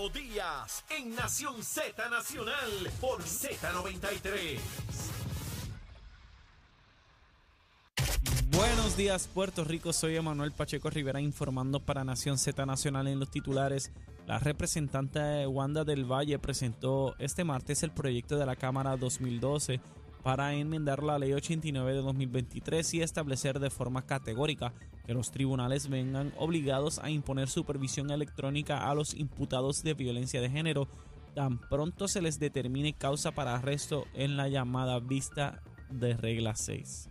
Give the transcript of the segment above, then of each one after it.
Leo en Nación Z Nacional por Z93. Buenos días, Puerto Rico. Soy Emanuel Pacheco Rivera informando para Nación Z Nacional en los titulares. La representante Wanda del Valle presentó este martes el proyecto de la Cámara 2012 para enmendar la Ley 89 de 2023 y establecer de forma categórica que los tribunales vengan obligados a imponer supervisión electrónica a los imputados de violencia de género tan pronto se les determine causa para arresto en la llamada vista de regla 6.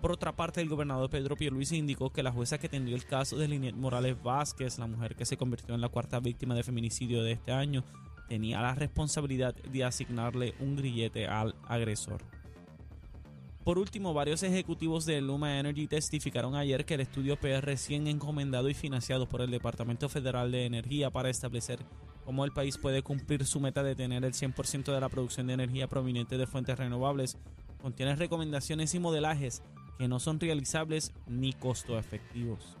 Por otra parte, el gobernador Pedro Pierluisi indicó que la jueza que atendió el caso de Linet Morales Vázquez, la mujer que se convirtió en la cuarta víctima de feminicidio de este año, tenía la responsabilidad de asignarle un grillete al agresor. Por último, varios ejecutivos de Luma Energy testificaron ayer que el estudio PR recién encomendado y financiado por el Departamento Federal de Energía para establecer cómo el país puede cumplir su meta de tener el 100% de la producción de energía proveniente de fuentes renovables contiene recomendaciones y modelajes que no son realizables ni costo efectivos.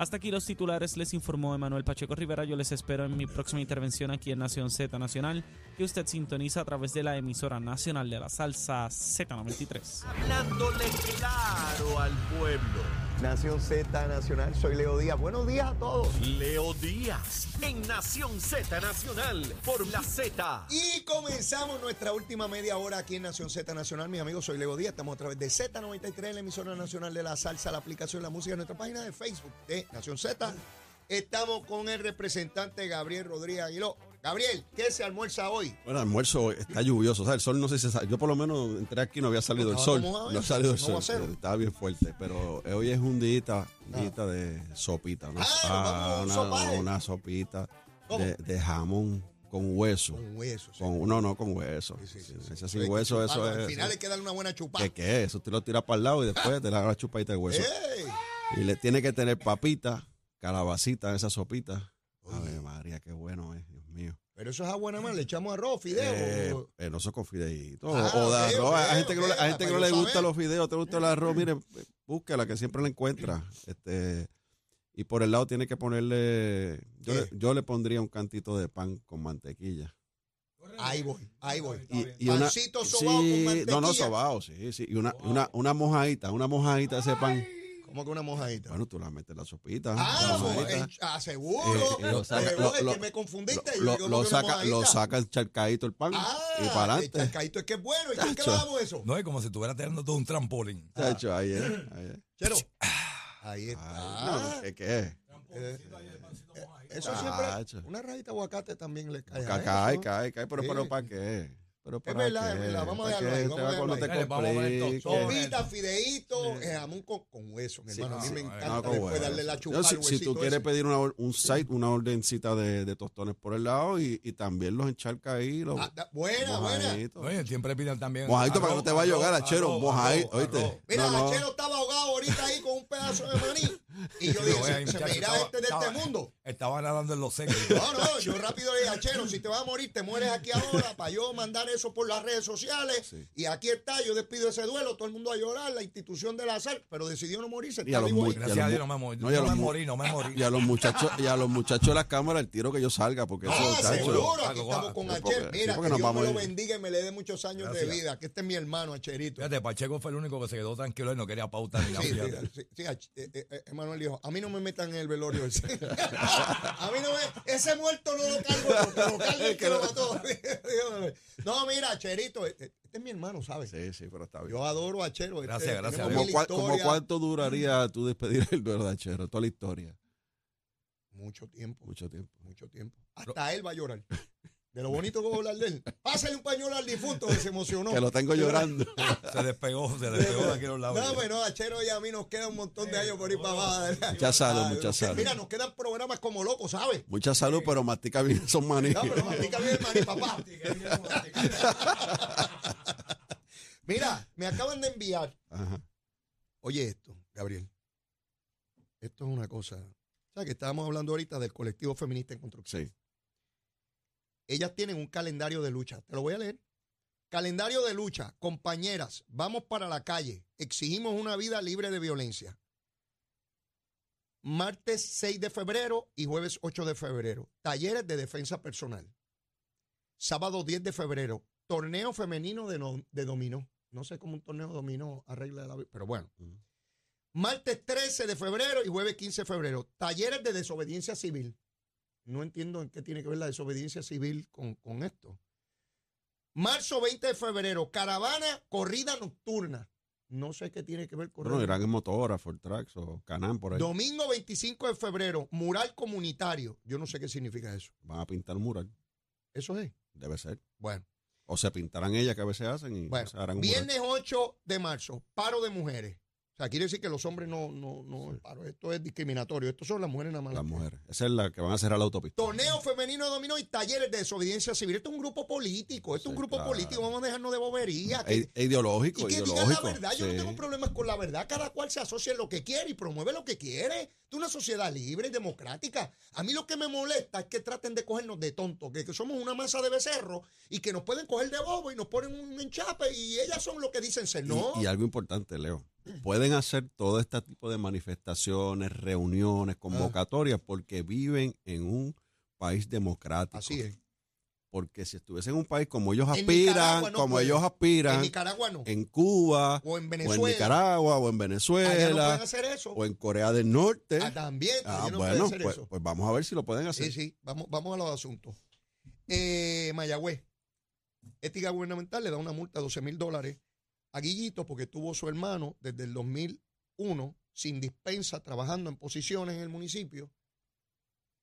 Hasta aquí los titulares, les informó Emanuel Pacheco Rivera. Yo les espero en mi próxima intervención aquí en Nación Z Nacional, que usted sintoniza a través de la emisora nacional de la salsa Z93. Hablándole claro al pueblo. Nación Z Nacional, soy Leo Díaz. Buenos días a todos. Leo Díaz en Nación Z Nacional por la Z. Y comenzamos nuestra última media hora aquí en Nación Z Nacional. Mis amigos, soy Leo Díaz. Estamos a través de Z93, la emisora nacional de la salsa, la aplicación La Música, nuestra página de Facebook de Nación Z. Estamos con el representante Gabriel Rodríguez Aguiló. Gabriel, ¿qué se almuerza hoy? Bueno, el almuerzo está lluvioso, o sea, el sol no sé si sale. Yo por lo menos entré aquí no había salido el sol. No ha salido el sol. Estaba bien fuerte, pero hoy es un día, un día de sopita, ¿no? Ah, vamos a un una, sopita de, de jamón con hueso. Con hueso. sí. Con, no, no, con hueso. Sí, sí, ese sin que hueso, eso es. Al final hay que darle una buena chupada. ¿Qué, qué es? Eso tú lo tiras para el lado y después te das la chupadita de hueso. ¡Ey! Y le tiene que tener papita, calabacita en esa sopita. Ave María, qué bueno. Pero eso es agua nada más, le echamos arroz, fideo. Eh, eh, no son con fideitos. Ah, o de arroz. hay gente que no, hay gente que no le gusta saber. los fideos, te gusta el arroz, mire, búsquela que siempre la encuentra. Este, y por el lado tiene que ponerle, yo, le, yo le pondría un cantito de pan con mantequilla. Ahí voy, ahí voy. Y, y una, Pancito sobao con sí, mantequilla. no, no, sobao, sí, sí. Y una, una, una mojadita, una mojadita de ese pan. ¿Cómo que una mojadita? Bueno, tú la metes en la sopita. ah, mojadita. eh, ah, seguro. Eh, eh, lo saca- lo- es lo- que me confundiste. Lo, yo lo ¿cómo que saca, lo saca el charcadito el pan Ah, y para el adelante. chascaíto es que es bueno. ¿Y Chacho. lo damos eso? No, es como si estuviera tirando todo un trampolín. Chacho, ahí es, ahí es. Chero. Ahí está. Ay, no, ¿Qué, qué es? Eh, eh, eso siempre. Una rajita de aguacate también le cae. Cae, cae, cae, pero, Sí. pero ¿para qué? Pero Es verdad, qué? es verdad. Vamos a ¿Para dejarlo ahí, Te vamos a dejarlo te ahí. Vamos. Sopita, fideíto, eh, jamón con, con hueso, mi Sí, hermano. a mí sí, me encanta después hueso. darle la Yo, chupada si, al si tú quieres ese. pedir una, or- un site, una ordencita de, de tostones por el lado y, y también los encharca ahí. Los Ah, da- buena, buena. mojaditos. Oye, siempre piden también. Mojadito para que no te vaya a ahogar, achero. Mojadito, ¿oíste? Mira. Achero estaba ahogado ahorita ahí con un pedazo de maní. Y yo dije, no, se, eh, se me irá estaba- este de estaba- este mundo. Estaba nadando en los secos. No, no, yo rápido le dije, Achero, si te vas a morir, te mueres aquí ahora para yo mandar eso por las redes sociales. Sí. Y aquí está, yo despido ese duelo, todo el mundo a llorar, la institución de la sal, pero decidió no morirse. Y a los vivo. Gracias a Dios no me morí. no, No, y a los me mu- morí, no me morí. Y a los muchachos, y a los muchachos de la cámara, el tiro que yo salga, porque eso, Ah, chacho, seguro, aquí estamos con porque- Mira, que Dios me lo bendiga y me le dé muchos años de vida. Que este es mi hermano, Acherito. Fíjate, Pacheco fue el único que se quedó tranquilo y no quería pauta ni nada. Sí, sí, sí, Emanuel dijo, a mí no me metan en el velorio ese. a mí no me, ese muerto no lo cargo, yo, cargue el que lo mató. no, mira, Cherito, eh, este es mi hermano, ¿sabes? Sí, sí, pero está bien. Yo adoro a Chero. este, Gracias, gracias. tenemos ¿Como, cua- como cuánto duraría tú despedir el verdadero? Toda la historia. Mucho tiempo, Mucho tiempo. mucho tiempo. Hasta él va a llorar. De lo bonito que va a hablar de él. Pásale un pañuelo al difunto que se emocionó. Que lo tengo llorando. Se despegó, se despegó de aquí a los lados. No, no, a Chero y a mí nos queda un montón de años por ir para abajo. Mucha salud, Ah, mucha salud. Mira, nos quedan programas como locos, ¿sabes? Mucha salud, pero mastica bien esos maní. No, pero mastica bien, maní, papá. Mira, me acaban de enviar. Ajá. Oye esto, Gabriel. Esto es una cosa. ¿Sabes que estábamos hablando ahorita del colectivo feminista en construcción? Sí. Ellas tienen un calendario de lucha. Te lo voy a leer. Calendario de lucha. Compañeras, vamos para la calle. Exigimos una vida libre de violencia. martes 6 de febrero y jueves 8 de febrero. Talleres de defensa personal. Sábado 10 de febrero, torneo femenino de, no- de dominó. No sé cómo un torneo dominó arregla la vida, pero bueno. Martes 13 de febrero y jueves 15 de febrero, talleres de desobediencia civil. No entiendo en qué tiene que ver la desobediencia civil con, con esto. Marzo 20 de febrero, caravana, corrida nocturna. No sé qué tiene que ver con Bueno, irán en motora, Ford Tracks o Canam por ahí. Domingo 25 de febrero, mural comunitario. Yo no sé qué significa eso. Van a pintar un mural. Eso es. Debe ser. Bueno, O se pintarán ellas que a veces hacen y bueno. se harán un mural. Viernes 8 de marzo, paro de mujeres. Sea, quiere decir que los hombres no, no, no, paro. Esto es discriminatorio. Esto son las mujeres nada más. Las mujeres. Esa es la que van a cerrar la autopista. Torneo femenino dominó y talleres de desobediencia civil. Esto es un grupo político. Esto es un grupo claro. político. Vamos a dejarnos de bobería. que- E- e ideológico, y que digan la verdad. Yo no tengo problemas con la verdad. Cada cual se asocia en lo que quiere y promueve lo que quiere. Esto es una sociedad libre y democrática. A mí lo que me molesta es que traten de cogernos de tontos, que, que somos una masa de becerros y que nos pueden coger de bobo y nos ponen un enchape y ellas son lo que dicen ser. Y- No. Y, algo importante, Leo. Pueden hacer todo este tipo de manifestaciones, reuniones, Ah. convocatorias, porque viven en un país democrático. Así es. Porque si estuviesen en un país como ellos En aspiran, no como ellos aspiran, En Nicaragua no. en Cuba, o en o Venezuela. en Nicaragua, o en no Venezuela, pueden hacer eso. o en Corea del Norte. Ah, también. Ah, no bueno, hacer pues, eso. pues vamos a ver si lo pueden hacer. Sí, sí, vamos, vamos a los asuntos. Eh, Mayagüez, ética gubernamental le da una multa de 12 mil dólares a Guillito porque tuvo su hermano desde el 2001 sin dispensa trabajando en posiciones en el municipio.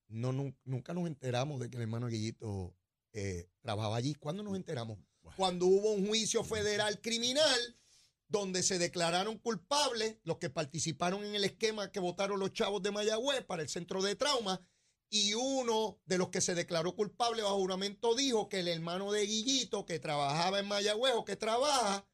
No, nu- nunca nos enteramos de que el hermano Guillito eh, trabajaba allí. ¿Cuándo nos enteramos? Cuando hubo un juicio federal criminal donde se declararon culpables los que participaron en el esquema que votaron los chavos de Mayagüez para el centro de trauma y uno de los que se declaró culpable bajo juramento dijo que el hermano de Guillito que trabajaba en Mayagüez o que trabaja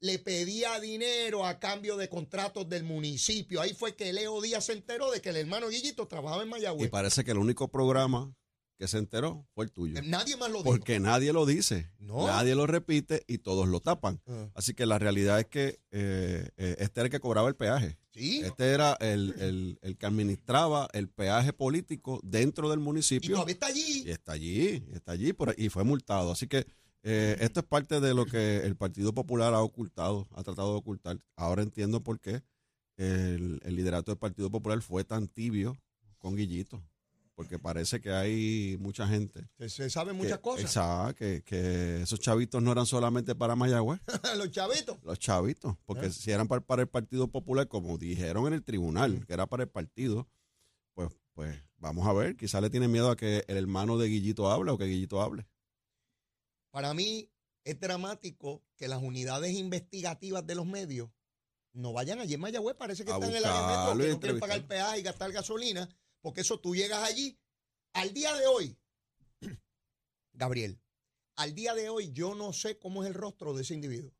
le pedía dinero a cambio de contratos del municipio. Ahí fue que Leo Díaz se enteró de que el hermano Guillito trabajaba en Y Mayagüez. parece que el único programa que se enteró fue el tuyo. Nadie más lo dijo. Porque nadie lo dice, No. nadie lo repite y todos lo tapan. Ah, Así que la realidad es que eh, eh, este era el que cobraba el peaje. sí. Este era el, el- el que administraba el peaje político dentro del Y municipio. todavía está allí. Y está allí, está allí por, y fue multado. Así que eh, esto es parte de lo que el Partido Popular ha ocultado, ha tratado de ocultar. Ahora entiendo por qué el, el liderato del Partido Popular fue tan tibio con Guillito. Porque parece que hay mucha gente. Se, saben que- muchas cosas. Exacto, que, que esos chavitos no eran solamente para Mayagüez, Los chavitos. los chavitos. Porque Ah. si eran para, para el Partido Popular, como dijeron en el tribunal, que era para el partido, pues, pues vamos a ver. Quizá le tienen miedo a que el hermano de Guillito hable o que Guillito hable. Para mí es dramático que las unidades investigativas de los medios no vayan allí en Mayagüez. Parece que A están en el área metro, que no quieren pagar peaje y gastar gasolina, porque eso tú llegas allí. Al día de hoy, Gabriel, al día de hoy yo no sé cómo es el rostro de ese individuo.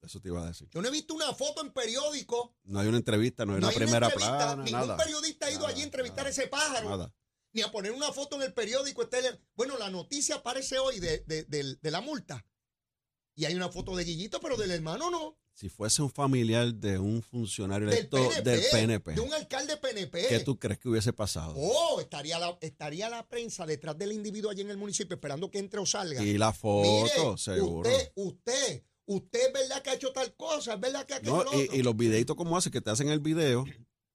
Eso te iba a decir. Yo no he visto una foto en periódico. No hay una entrevista, no hay una hay primera entrevista, plana, Ningún nada. periodista ha ido Nada, allí a entrevistar nada, a ese pájaro. Ni a poner una foto en el periódico. Bueno, la noticia aparece hoy de, de- de- de la multa. Y hay una foto de Guillito, pero del hermano no. Si fuese un familiar de un funcionario Del electo PNP, del PNP, De un alcalde PNP. ¿qué tú crees que hubiese pasado? Oh, estaría la, estaría la prensa detrás del individuo allí en el municipio esperando que entre o salga. y la foto, Mire, seguro. Usted, usted, usted es verdad que ha hecho tal cosa, es verdad que ha hecho No, lo y los videitos como hace, que te hacen el video,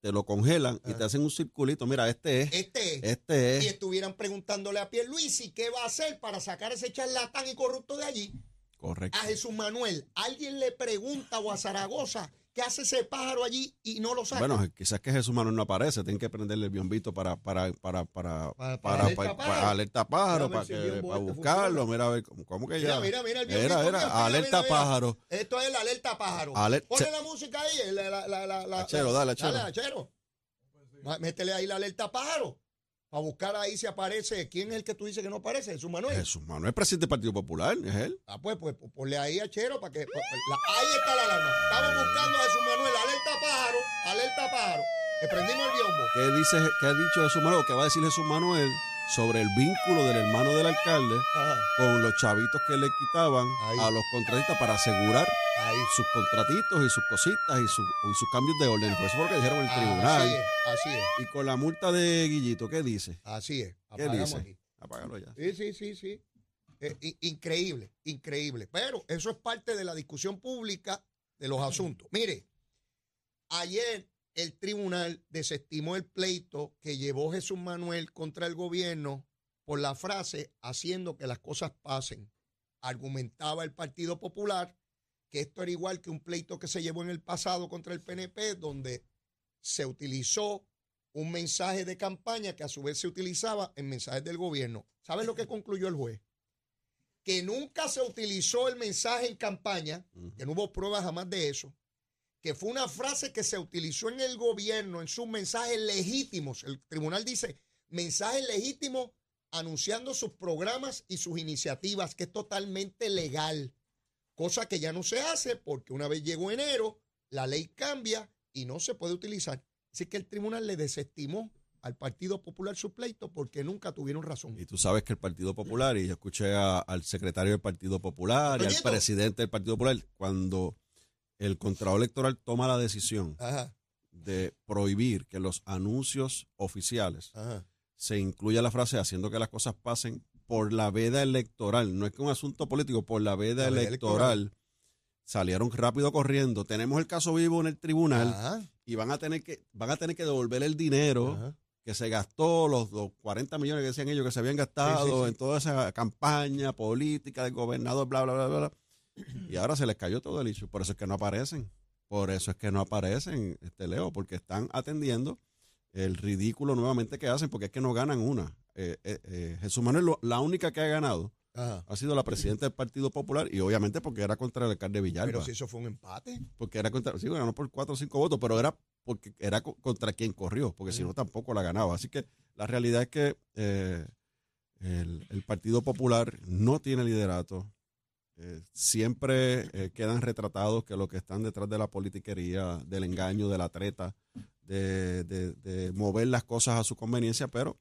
te lo congelan y Ah. te hacen un circulito. Mira, este es, Este es. este Y es. estuvieran preguntándole a Pierluisi qué va a hacer para sacar ese charlatán y corrupto de allí. Correcto. a Jesús Manuel, alguien le pregunta o a Zaragoza qué hace ese pájaro allí y no lo saca. Bueno, quizás que Jesús Manuel no aparece, tienen que prenderle el biombito para, para, para, para, Para- para para, alerta para- pájaro. para alerta pájaro, Mira el que, para buscarlo, mira a ver, ¿cómo, cómo que mira, ya? mira, mira el Era, era, mira, mira, alerta mira, mira. pájaro. Esto es la alerta pájaro. Ponle la música ahí, la, la, la, la, dale, achero. Métele ahí la alerta pájaro. Para buscar ahí si aparece. ¿Quién es el que tú dices que no aparece? Jesús Manuel. Jesús Manuel, presidente del Partido Popular, es él. Ah, pues, pues, pues, ponle ahí a Chero para que. la- ahí está la alarma. Estamos buscando a Jesús Manuel. Alerta pájaro. Alerta pájaro. Le prendimos el biombo. ¿Qué, dice, ¿Qué ha dicho Jesús Manuel? ¿Qué va a decir Jesús Manuel sobre el vínculo del hermano del alcalde Ajá. con los chavitos que le quitaban Ahí. a los contratistas para asegurar Ahí. sus contratitos y sus cositas y, su- y sus cambios de orden. Por eso fue lo que dijeron en el Así tribunal. es, así es, Y con la multa de Guillito, ¿qué dice? así es. ¿Qué dice? aquí. Apágalo ya. Sí, sí, sí, sí. Eh, increíble, increíble. Pero eso es parte de la discusión pública de los asuntos. Mire, ayer el tribunal desestimó el pleito que llevó Jesús Manuel contra el gobierno por la frase haciendo que las cosas pasen. Argumentaba el Partido Popular que esto era igual que un pleito que se llevó en el pasado contra el PNP, donde se utilizó un mensaje de campaña que a su vez se utilizaba en mensajes del gobierno. ¿Sabes lo que concluyó el juez? Que nunca se utilizó el mensaje en campaña, que no hubo pruebas jamás de eso, que fue una frase que se utilizó en el gobierno, en sus mensajes legítimos. El tribunal dice mensajes legítimos anunciando sus programas y sus iniciativas, que es totalmente legal, cosa que ya no se hace porque una vez llegó enero, la ley cambia y no se puede utilizar. Así que el tribunal le desestimó al Partido Popular su pleito porque nunca tuvieron razón. Y tú sabes que el Partido Popular, y yo escuché a- al secretario del Partido Popular y al presidente del Partido Popular, cuando el Contralor Electoral toma la decisión Ajá, de prohibir que los anuncios oficiales ajá. se incluya la frase haciendo que las cosas pasen por la veda electoral. No es que un asunto político, por la veda, La veda electoral. Salieron rápido corriendo. Tenemos el caso vivo en el tribunal Ajá, y van a tener que van a tener que devolver el dinero que se gastó, los, los 40 millones que decían ellos que se habían gastado Sí, sí, sí. en toda esa campaña política del gobernador, bla, bla, bla, bla, bla. Y ahora se les cayó todo el issue. Por eso es que no aparecen. Por eso es que no aparecen, este Leo, porque están atendiendo el ridículo nuevamente que hacen, porque es que no ganan una. Eh, eh, eh, Jesús Manuel, lo- la única que ha ganado Ajá. ha sido la presidenta del Partido Popular y obviamente porque era contra el alcalde Villalba. Pero si eso fue un empate. Porque era contra, sí, ganó por cuatro o cinco votos, pero era porque era co- contra quien corrió, porque si no tampoco la ganaba. Así que la realidad es que eh, el, el Partido Popular no tiene liderato. Eh, siempre eh, quedan retratados que los que están detrás de la politiquería, del engaño, de la treta, de, de- de mover las cosas a su conveniencia, pero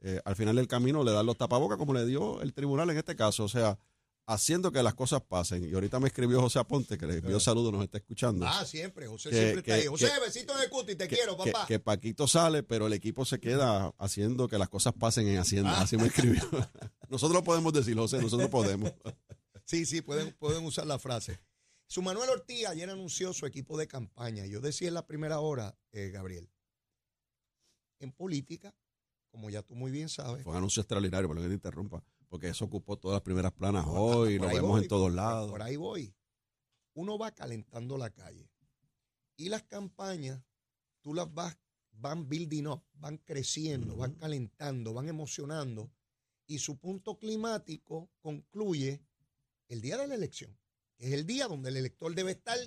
eh, al final del camino le dan los tapabocas como le dio el tribunal en este caso. O sea, haciendo que las cosas pasen. Y ahorita me escribió José Aponte, que le envió saludos, nos está escuchando. Ah, siempre. José Que- siempre está que- ahí. José, que- besito en el cuti, te quiero, papá. que Paquito sale, pero el equipo se queda haciendo que las cosas pasen en Hacienda. Así me escribió. nosotros lo podemos decir, José, nosotros podemos. Sí, sí, pueden, pueden usar la frase. Su Manuel Ortiz ayer anunció su equipo de campaña. Yo decía en la primera hora, eh, Gabriel, en política, como ya tú muy bien sabes, Fue un anuncio extraordinario, por lo que te interrumpa, porque eso ocupó todas las primeras planas hoy, lo vemos voy, en todos por- lados. Por ahí voy. Uno va calentando la calle. Y las campañas, tú las vas, van building up, van creciendo, van calentando, van emocionando. Y su punto climático concluye el día de la elección, que es el día donde el elector debe estar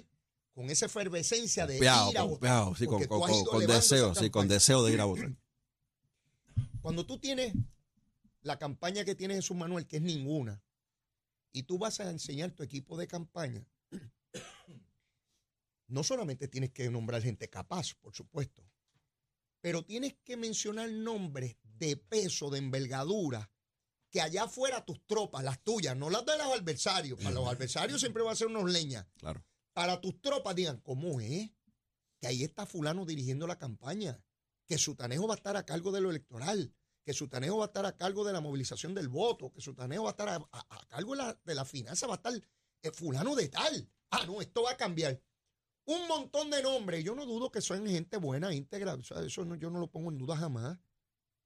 con esa efervescencia de ir a votar. sí, con, deseo, sí, con deseo de ir a votar. Cuando tú tienes la campaña que tiene Jesús Manuel, que es ninguna, y tú vas a enseñar tu equipo de campaña, no solamente tienes que nombrar gente capaz, por supuesto, pero tienes que mencionar nombres de peso, de envergadura, que allá afuera tus tropas, las tuyas, no las de los adversarios, para los adversarios siempre va a ser unos leñas, Claro. para tus tropas digan, ¿cómo es? Que ahí está fulano dirigiendo la campaña, que Sutanejo va a estar a cargo de lo electoral, que Sutanejo va a estar a cargo de la movilización del voto, que Sutanejo va a estar a, a- a cargo de la, de la finanza, va a estar eh, fulano de tal. Ah, no, esto va a cambiar. Un montón de nombres. Yo no dudo que son gente buena, íntegra. o sea, eso no- yo no lo pongo en duda jamás.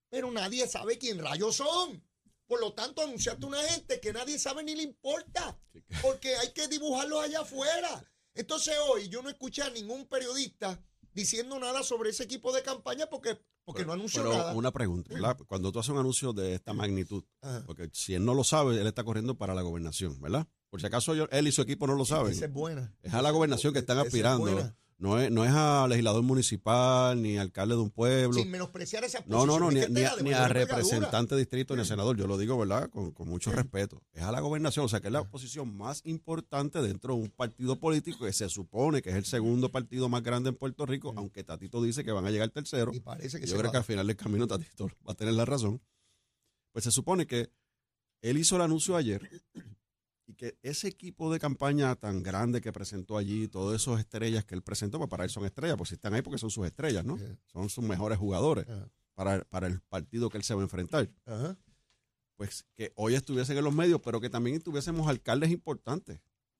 Pero nadie sabe quién rayos son. Por lo tanto, anunciaste una gente que nadie sabe ni le importa. Porque hay que dibujarlos allá afuera. Entonces hoy yo no escuché a ningún periodista diciendo nada sobre ese equipo de campaña porque, porque no anunció Pero nada. una pregunta, ¿verdad? Cuando tú haces un anuncio de esta magnitud, Ajá. porque si él no lo sabe, él está corriendo para la gobernación, ¿verdad? Por si acaso yo- él y su equipo no lo saben. Esa es buena. Es a la gobernación que están es aspirando. No es, no es a legislador municipal ni alcalde de un pueblo. Sin menospreciar esa No, no, no, ni, a- ni representante de distrito ni a senador. Yo lo digo, ¿verdad? Con, con mucho respeto. Es a la gobernación, o sea, que es la posición más importante dentro de un partido político que se supone que es el segundo partido más grande en Puerto Rico, aunque Tatito dice que van a llegar tercero. Y parece que Yo se creo va. que al final del camino Tatito va a tener la razón. Pues se supone que él hizo el anuncio ayer y que ese equipo de campaña tan grande que presentó allí, todas esas estrellas que él presentó, pues para él son estrellas, pues si están ahí porque son sus estrellas, ¿no? Sí. Son sus mejores jugadores para, para el partido que él se va a enfrentar. Pues que hoy estuviesen en los medios, pero que también tuviésemos alcaldes importantes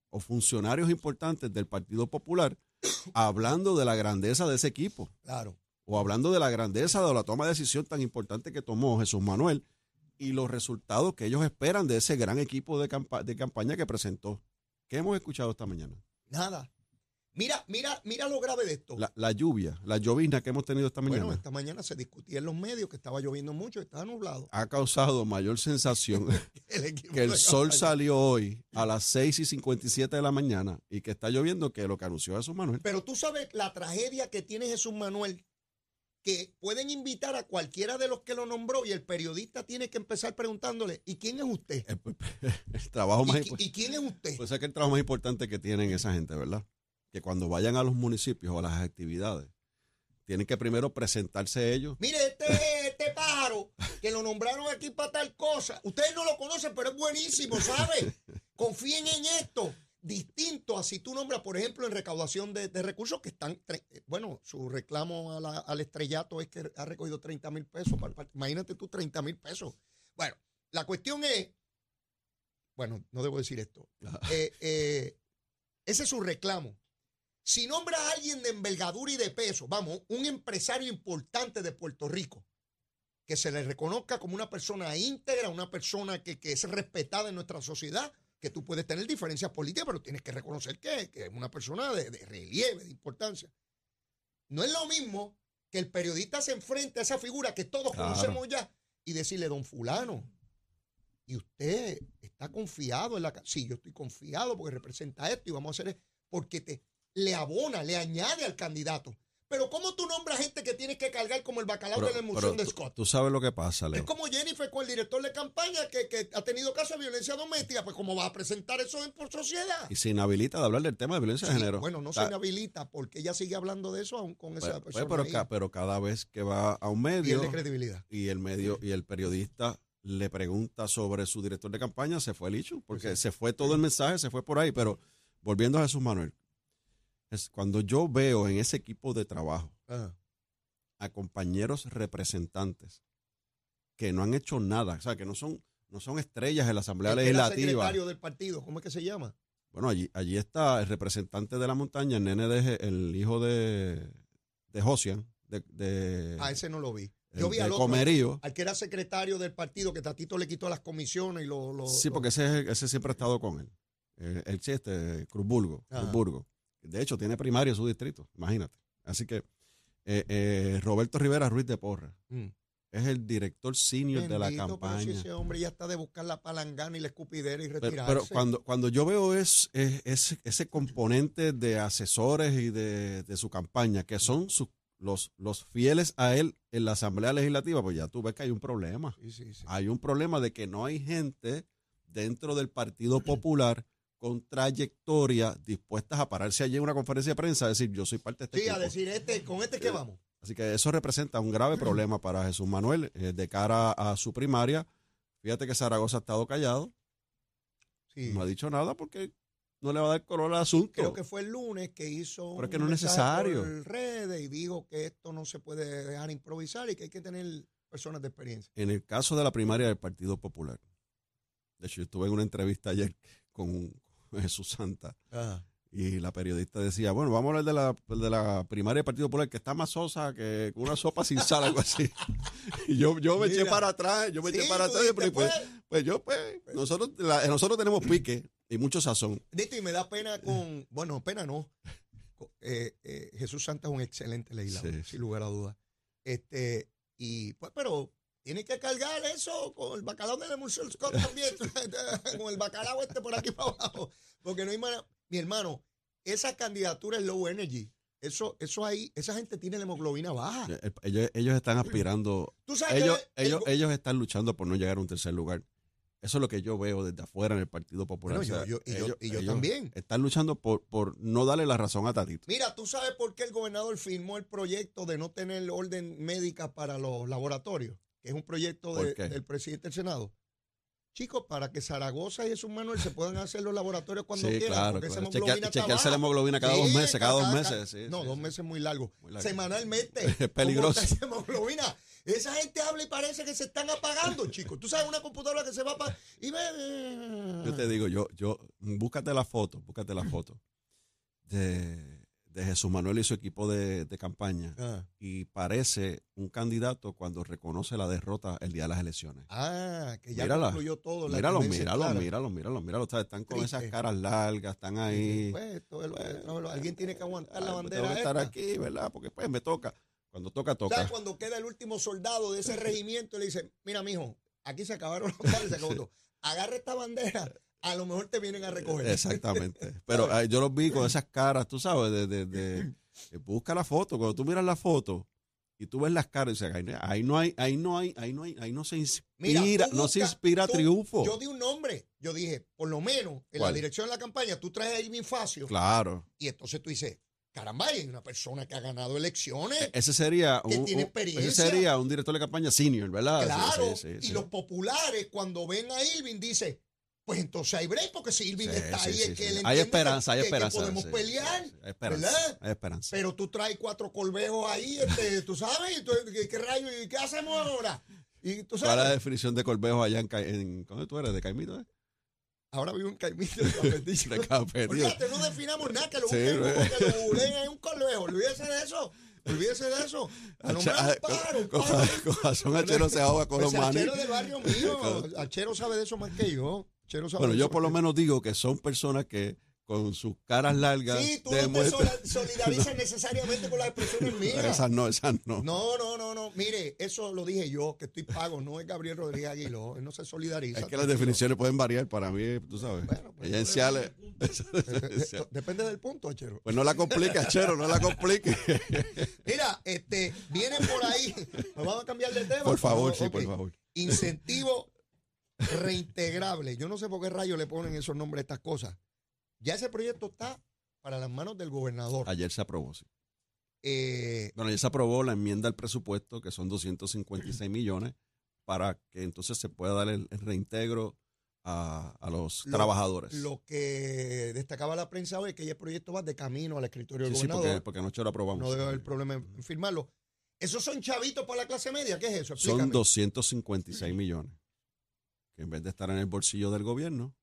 o funcionarios importantes del Partido Popular hablando de la grandeza de ese equipo Claro. o hablando de la grandeza de la toma de decisión tan importante que tomó Jesús Manuel y los resultados que ellos esperan de ese gran equipo de, campa- de campaña que presentó. ¿Qué hemos escuchado esta mañana? Nada. Mira, mira, mira lo grave de esto. La, la lluvia, la llovizna que hemos tenido esta mañana Bueno, esta mañana se discutía en los medios que estaba lloviendo mucho, estaba nublado. ha causado mayor sensación El que el sol salió hoy a las 6 y 57 de la mañana y que está lloviendo, que lo que anunció Jesús Manuel. Pero tú sabes la tragedia que tiene Jesús Manuel, que pueden invitar a cualquiera de los que lo nombró y el periodista tiene que empezar preguntándole, ¿y quién es usted? El, el trabajo más ¿Y, importante. y quién es usted? Pues es que el trabajo más importante que tienen esa gente, ¿verdad? Que cuando vayan a los municipios o a las actividades, tienen que primero presentarse ellos. Mire, este, este pájaro que lo nombraron aquí para tal cosa, ustedes no lo conocen, pero es buenísimo, ¿sabe? Confíen en esto. A si tú nombras, por ejemplo, en recaudación de, de recursos que están, eh, bueno, su reclamo a la- al estrellato es que ha recogido 30 mil pesos. imagínate tú 30 mil pesos. Bueno, la cuestión es, bueno, no debo decir esto. Eh, eh, ese es su reclamo. Si nombra a alguien de envergadura y de peso, vamos, un empresario importante de Puerto Rico, que se le reconozca como una persona íntegra, una persona que, que es respetada en nuestra sociedad, que tú puedes tener diferencias políticas, pero tienes que reconocer que, que es una persona de, de relieve, de importancia. No es lo mismo que el periodista se enfrente a esa figura que todos Claro. conocemos ya y decirle, don fulano, y usted está confiado en la... ca-". Sí, yo estoy confiado porque representa esto y vamos a hacer esto, porque te, le abona, le añade al candidato. Pero ¿cómo tú nombras gente que tienes que cargar como el bacalao Pero- de la emulsión de Scott? Tú sabes lo que pasa, Es Leo. como Jennifer con el director de campaña que, que ha tenido casos de violencia doméstica, pues ¿cómo va a presentar eso en por sociedad? Y se inhabilita de hablar del tema de violencia de género. bueno, no se inhabilita porque ella sigue hablando de eso aún con esa pues, pues, persona pero, ahí. ca- pero cada vez que va a un medio pierde credibilidad. y el medio y el periodista le pregunta sobre su director de campaña, se fue el hecho, porque se fue todo el mensaje, se fue por ahí. Pero volviendo a Jesús Manuel, es cuando yo veo en ese equipo de trabajo Ajá. a compañeros representantes que no han hecho nada, o sea, que no son, no son estrellas en la Asamblea El Legislativa. secretario del partido, ¿cómo es que se llama? Bueno, allí, allí está el representante de la montaña, el nene de, el hijo de, de Josian, de, de, A ese no lo vi. el Yo vi al otro, Comerío. al que era secretario del partido, que Tatito le quitó las comisiones y lo... lo- Sí, porque ese, ese siempre ha estado con él. Eh, él sí, este, Cruzburgo. Cruzburgo. De hecho, tiene primaria en su distrito, imagínate. Así que eh, eh, Roberto Rivera Ruiz de Porra Mm. es el director senior de la Bendito, pero si campaña. ese hombre ya está de buscar la palangana y la escupidera y Pero, retirarse. pero cuando, cuando yo veo es, es- es- ese componente de asesores y de, de su campaña, que son sus- los, los fieles a él en la Asamblea Legislativa, pues ya tú ves que hay un problema. Sí, sí, sí. Hay un problema de que no hay gente dentro del Partido Popular con trayectoria dispuestas a pararse allí en una conferencia de prensa a decir yo soy parte de este Sí, a equipo". decir, este, con este que vamos. Así que eso representa un grave problema para Jesús Manuel eh, de cara a su primaria. Fíjate que Zaragoza ha estado callado, Sí. no ha dicho nada porque no le va a dar color al asunto. Creo que fue el lunes que hizo Pero es que un no es necesario. por redes y dijo que esto no se puede dejar improvisar y que hay que tener personas de experiencia. En el caso de la primaria del Partido Popular, de hecho, yo estuve en una entrevista ayer con Jesús Santa y la periodista decía, bueno, vamos a hablar de la, de la primaria del Partido Popular, que está más sosa que una sopa sin sal, algo así. Y yo, yo me eché para atrás, yo me eché para atrás, y pues, pues. pues yo, pues, nosotros, la- nosotros tenemos pique y mucho sazón. Dito, y me da pena con, bueno, pena no. Eh, eh, Jesús Santa es un excelente legislador, Sí. sin lugar a dudas. Este, y pues, pero tiene que cargar eso con el bacalao de la emulsión Scott también, con el bacalao este por aquí para abajo, porque no hay manera. Mi hermano, esa candidatura es low energy. Eso, eso ahí, esa gente tiene la hemoglobina baja. El- Ellos, ellos están aspirando, Tú sabes ellos, que el- ellos, ellos están luchando por no llegar a un tercer lugar. Eso es lo que yo veo desde afuera en el Partido Popular. Bueno, O sea, yo- yo- y yo- ellos- y yo ellos también. Están luchando por, por no darle la razón a Tatito. Mira, ¿tú sabes por qué el gobernador firmó el proyecto de no tener orden médica para los laboratorios? Que es un proyecto del presidente del Senado. Chicos, para que Zaragoza y Jesús Manuel se puedan hacer los laboratorios cuando Sí, quieran. claro, porque esa claro. hemoglobina chequearse la hemoglobina cada dos meses, cada dos meses, sí, no, dos meses muy largo. Muy largo. Semanalmente. Es ¿Cómo peligroso. esa hemoglobina? Esa gente habla y parece que se están apagando, chicos. Tú sabes una computadora que se va para y ve. Yo te digo, yo, yo, búscate la foto, búscate la foto de, de Jesús Manuel y su equipo de, de campaña. Ah, Y parece un candidato cuando reconoce la derrota el día de las elecciones. Ah, que ya Mírala. concluyó todo. la Míralo, míralo, clara. míralo, míralo, míralo. ¿sabes? Están con Triste. esas caras largas, están ahí. Pues, esto es lo- esto es lo- alguien tiene que aguantar la Ay, pues bandera. tengo que estar esta. aquí, ¿verdad? Porque pues me toca. Cuando toca, toca. ¿Sabes cuando queda el último soldado de ese regimiento y le dice, mira, mijo, aquí se acabaron los balas, se acabó todo. Agarra esta bandera, a lo mejor te vienen a recoger. Exactamente. Pero yo los vi con esas caras, tú sabes, de, de- de- eh, busca la foto. Cuando tú miras la foto y tú ves las caras, dices, ahí, no- ahí no hay, ahí no hay, ahí no hay, ahí no se Mira, inspira, no se inspira tú- triunfo. Yo di un nombre. Yo dije, por lo menos en ¿Cuál? la dirección de la campaña, tú traes ahí mi facio. Claro. Y entonces tú dices, caramba, hay una persona que ha ganado elecciones. E- Ese sería Que un, tiene experiencia. ese sería un director de campaña senior, ¿verdad? Claro. sí, sí, y sí. los populares, cuando ven a Irving, dicen, pues entonces hay break, porque si Irving Sí, está sí, ahí, sí, es que él Hay esperanza, hay que- que esperanza. podemos pelear. Hay esperanza. ¿verdad? Hay esperanza. Pero tú traes cuatro colvejos ahí, este, tú sabes, tú- ¿qué, qué rayo? ¿Y qué hacemos ahora? Y tú ¿Cuál es la sabes, definición de Corbejo allá en, en ¿dónde tú eres? ¿De Caimito? Eh? ahora vivo un caimito. Olvídate, no definamos nada, que lo googleen, hay un colvejo, olvídese de eso, olvídese de eso. A Ah, un pájaro, un Achero se ahoga con Pues los maní. Achero del barrio mío, Achero sabe de eso más que yo. Achero sabe Bueno, yo por lo menos digo que son personas que con sus caras largas Sí, tú no te solidarizas necesariamente con las expresiones mías. Esas no, esas no. No, no, no, no. Mire, eso lo dije yo, que estoy pago, no es Gabriel Rodríguez Aguiló. Él no se solidariza. Es que las definiciones pueden variar para mí, tú sabes. Bueno, pues, Esenciales. Depende del punto, Achero. Pues no la complique, Achero, no la complique. Mira, este, viene por ahí. Nos vamos a cambiar de tema. Por favor, No, sí, por favor. Incentivo reintegrable. Yo no sé por qué rayos le ponen esos nombres a estas cosas. Ya ese proyecto está para las manos del gobernador. Ayer se aprobó, sí. Eh, Bueno, ayer se aprobó la enmienda al presupuesto, que son 256 millones, para que entonces se pueda dar el, el reintegro a, a los Lo- trabajadores. lo que destacaba la prensa hoy es que el proyecto va de camino al escritorio del sí, sí, gobernador. porque, porque anoche lo aprobamos. no debe haber problema en firmarlo. ¿Esos son chavitos para la clase media? ¿Qué es eso? Son Explícame. 256 millones. Que en vez de estar en el bolsillo del gobierno,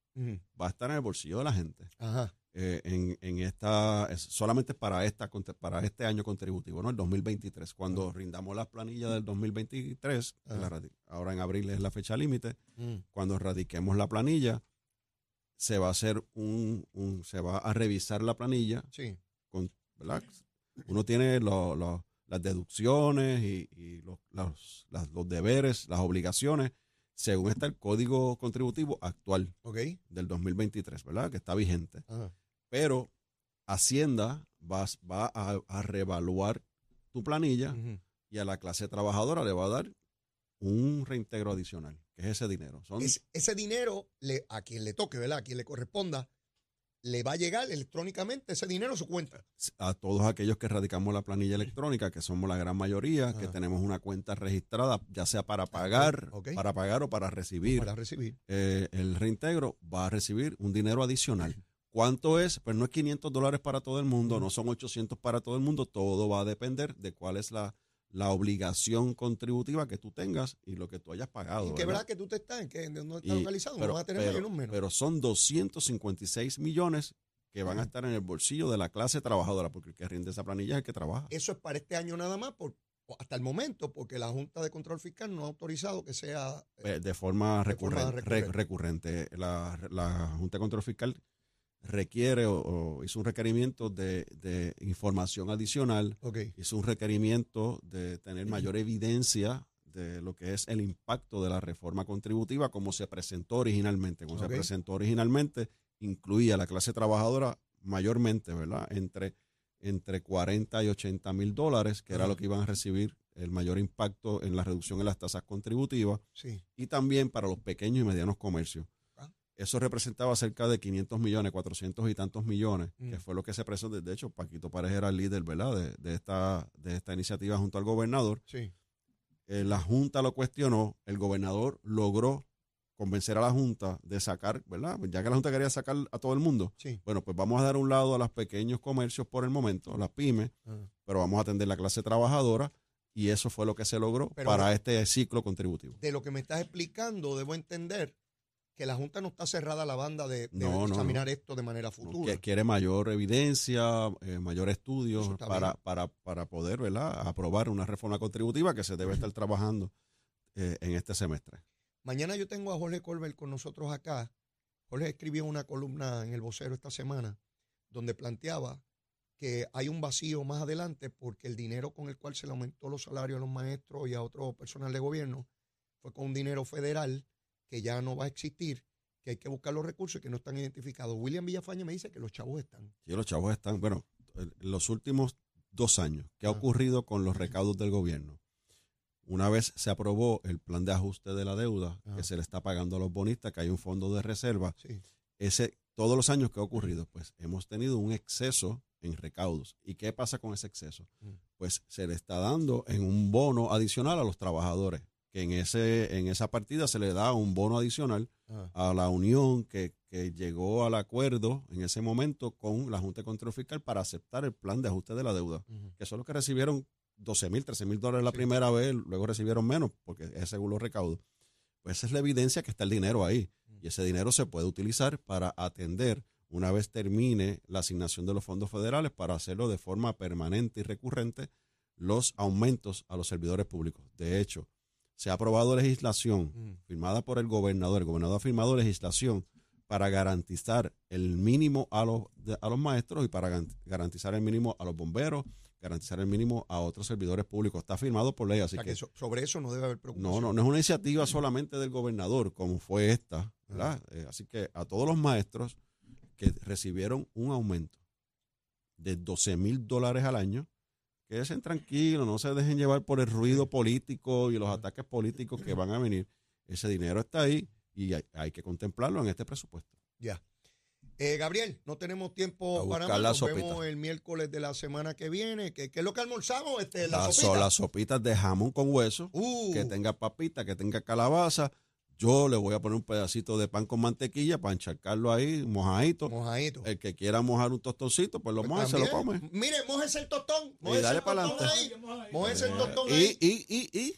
va a estar en el bolsillo de la gente. Ajá. Eh, en, en esta, es solamente para esta para este año contributivo, ¿no? El 2023. Cuando rindamos las planillas del 2023, que Ajá. la radi- ahora en abril es la fecha límite, Mm. cuando radiquemos la planilla, se va a hacer un, un- se va a revisar la planilla, Sí. con, ¿verdad? Uno tiene las deducciones y, y los, los- los deberes, las obligaciones, según está el código contributivo actual del 2023, ¿verdad? Que está vigente. Ajá. Pero Hacienda va, va a, a reevaluar tu planilla y a la clase trabajadora le va a dar un reintegro adicional, que es ese dinero. Son Es- ese dinero, le, a quien le toque, ¿verdad? A quien le corresponda, le va a llegar electrónicamente ese dinero a su cuenta. a todos aquellos que radicamos la planilla electrónica, que somos la gran mayoría, que tenemos una cuenta registrada, ya sea para pagar, para pagar o para recibir Para recibir. eh, el reintegro, va a recibir un dinero adicional. ¿Cuánto es? Pues no es 500 dólares para todo el mundo, no son 800 para todo el mundo, todo va a depender de cuál es la, la obligación contributiva que tú tengas y lo que tú hayas pagado. ¿En qué ¿verdad? que tú te estás? ¿En qué, ¿No está Y- localizado? pero, no vas a tener pero- menos. pero son 256 millones que van a estar en el bolsillo de la clase trabajadora, porque el que rinde esa planilla es el que trabaja. Eso es para este año nada más, por, hasta el momento, porque la Junta de Control Fiscal no ha autorizado que sea... eh, Eh, de forma De recurrente. recurrente. La, la Junta de Control Fiscal requiere o, o hizo un requerimiento de, de información adicional, hizo un requerimiento de tener mayor evidencia de lo que es el impacto de la reforma contributiva como se presentó originalmente. Como se presentó originalmente, incluía a la clase trabajadora mayormente, ¿verdad? Entre, entre 40 y 80 mil dólares, que era lo que iban a recibir el mayor impacto en la reducción en las tasas contributivas Sí. y también para los pequeños y medianos comercios. Eso representaba cerca de 500 millones, 400 y tantos millones, Mm. que fue lo que se presentó. De hecho, Paquito Párez era el líder, ¿verdad?, de, de esta, de esta iniciativa junto al gobernador. Sí. eh, la Junta lo cuestionó, el gobernador logró convencer a la Junta de sacar, ¿verdad? Ya que la Junta quería sacar a todo el mundo, Sí. bueno, pues vamos a dar un lado a los pequeños comercios por el momento, las pymes, Ah. pero vamos a atender la clase trabajadora y eso fue lo que se logró Pero para este ciclo contributivo. De lo que me estás explicando, debo entender que la Junta no está cerrada a la banda de, de No, no, examinar esto de manera futura. Que quiere mayor evidencia, eh, mayor estudio para, para, para poder ¿verdad? aprobar una reforma contributiva que se debe estar trabajando eh, en este semestre. Mañana yo tengo a Jorge Colbert con nosotros acá. Jorge escribió una columna en el vocero esta semana donde planteaba que hay un vacío más adelante porque el dinero con el cual se le aumentó los salarios a los maestros y a otro personal de gobierno fue con un dinero federal que ya no va a existir, que hay que buscar los recursos y que no están identificados. William Villafañe me dice que los chavos están. Sí, los chavos están, bueno, en los últimos dos años, ¿qué ha Ah. ocurrido con los recaudos del gobierno? Una vez se aprobó el plan de ajuste de la deuda que se le está pagando a los bonistas, que hay un fondo de reserva, Sí. ese todos los años que ha ocurrido, pues hemos tenido un exceso en recaudos. ¿Y qué pasa con ese exceso? Mm. Pues se le está dando en un bono adicional a los trabajadores, que en ese en esa partida se le da un bono adicional Ah, a la unión que, que llegó al acuerdo en ese momento con la Junta de Control Fiscal para aceptar el plan de ajuste de la deuda, que son los que recibieron 12 mil, 13 mil dólares la Sí. primera vez, luego recibieron menos, porque es según los recaudos. Pues esa es la evidencia que está el dinero ahí. Y ese dinero se puede utilizar para atender, una vez termine la asignación de los fondos federales, para hacerlo de forma permanente y recurrente, los aumentos a los servidores públicos. De hecho, se ha aprobado legislación Mm. firmada por el gobernador. El gobernador ha firmado legislación para garantizar el mínimo a los, a los maestros y para garantizar el mínimo a los bomberos, garantizar el mínimo a otros servidores públicos. Está firmado por ley, O así sea, que que so- sobre eso no debe haber preocupación. no, no, no es una iniciativa solamente del gobernador, como fue esta, ¿verdad? Eh, así que a todos los maestros que recibieron un aumento de 12 mil dólares al año, quédense tranquilos, no se dejen llevar por el ruido político y los ataques políticos que van a venir. Ese dinero está ahí y hay, hay que contemplarlo en este presupuesto. Ya. Eh, Gabriel, no tenemos tiempo A para más. la Nos sopita. vemos el miércoles de la semana que viene. ¿Qué, qué es lo que almorzamos? Este, la sopita. so- las sopitas de jamón con hueso, Uh, que tenga papita, que tenga calabaza. Yo le voy a poner un pedacito de pan con mantequilla para encharcarlo ahí, mojadito. mojadito. El que quiera mojar un tostoncito, pues lo Pues moja y se lo come. Mire, mójese el tostón. Y Mójese dale el para adelante. ahí. Mójese el tostón y, ahí. y, y, y,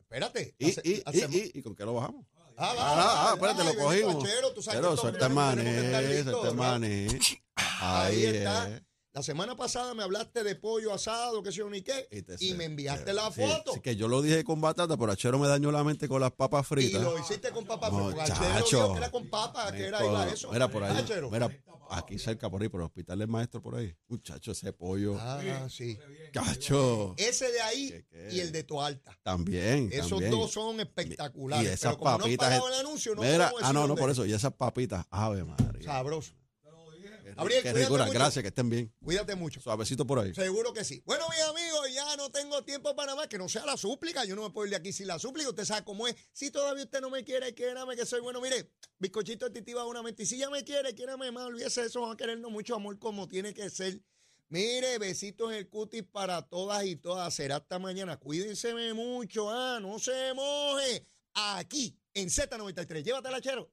Espérate. y, hace- y, y, y, y, ¿con qué lo bajamos? Ah, va, Ah, va, ah, espérate, ay, lo cogimos. Pero suelta el maní, suelta el maní. Ahí Ahí está. La semana pasada me hablaste de pollo asado, qué sé yo ni qué, Y te y sé. me enviaste la foto. sí, que yo lo dije con batata, pero Achero me dañó la mente con las papas Y fritas. lo hiciste con papa frita. porque Achero Muchacho. dijo que era con papa, que era eso. Mira por ahí. Achero. Mira, aquí cerca por ahí, por el hospital del maestro por ahí. Muchacho, ese pollo. Ah, sí. Cacho. Ese de ahí ¿Qué, qué? y el de Toalta. También. Esos también. dos son espectaculares. Y esas pero como papitas. no han el anuncio, no Mira, ah, no, decir no, por eso. Y esas papitas, ave María. Sabroso. Gabriel, qué. Gracias, que estén bien. Cuídate mucho. Suavecito por ahí. Seguro que sí. Bueno, mis amigos, ya no tengo tiempo para más, que no sea la súplica. Yo no me puedo ir de aquí sin la súplica. Usted sabe cómo es. Si todavía usted no me quiere, quiérame que soy bueno. Mire, bizcochito de titi una mente. Si ya me quiere, quiérame más. Olvídese de eso. Vamos a querernos mucho amor como tiene que ser. Mire, besitos en el cutis para todas y todas. Será hasta mañana. Cuídense mucho. Ah, no se moje. Aquí, en Z93. Llévatela, chero.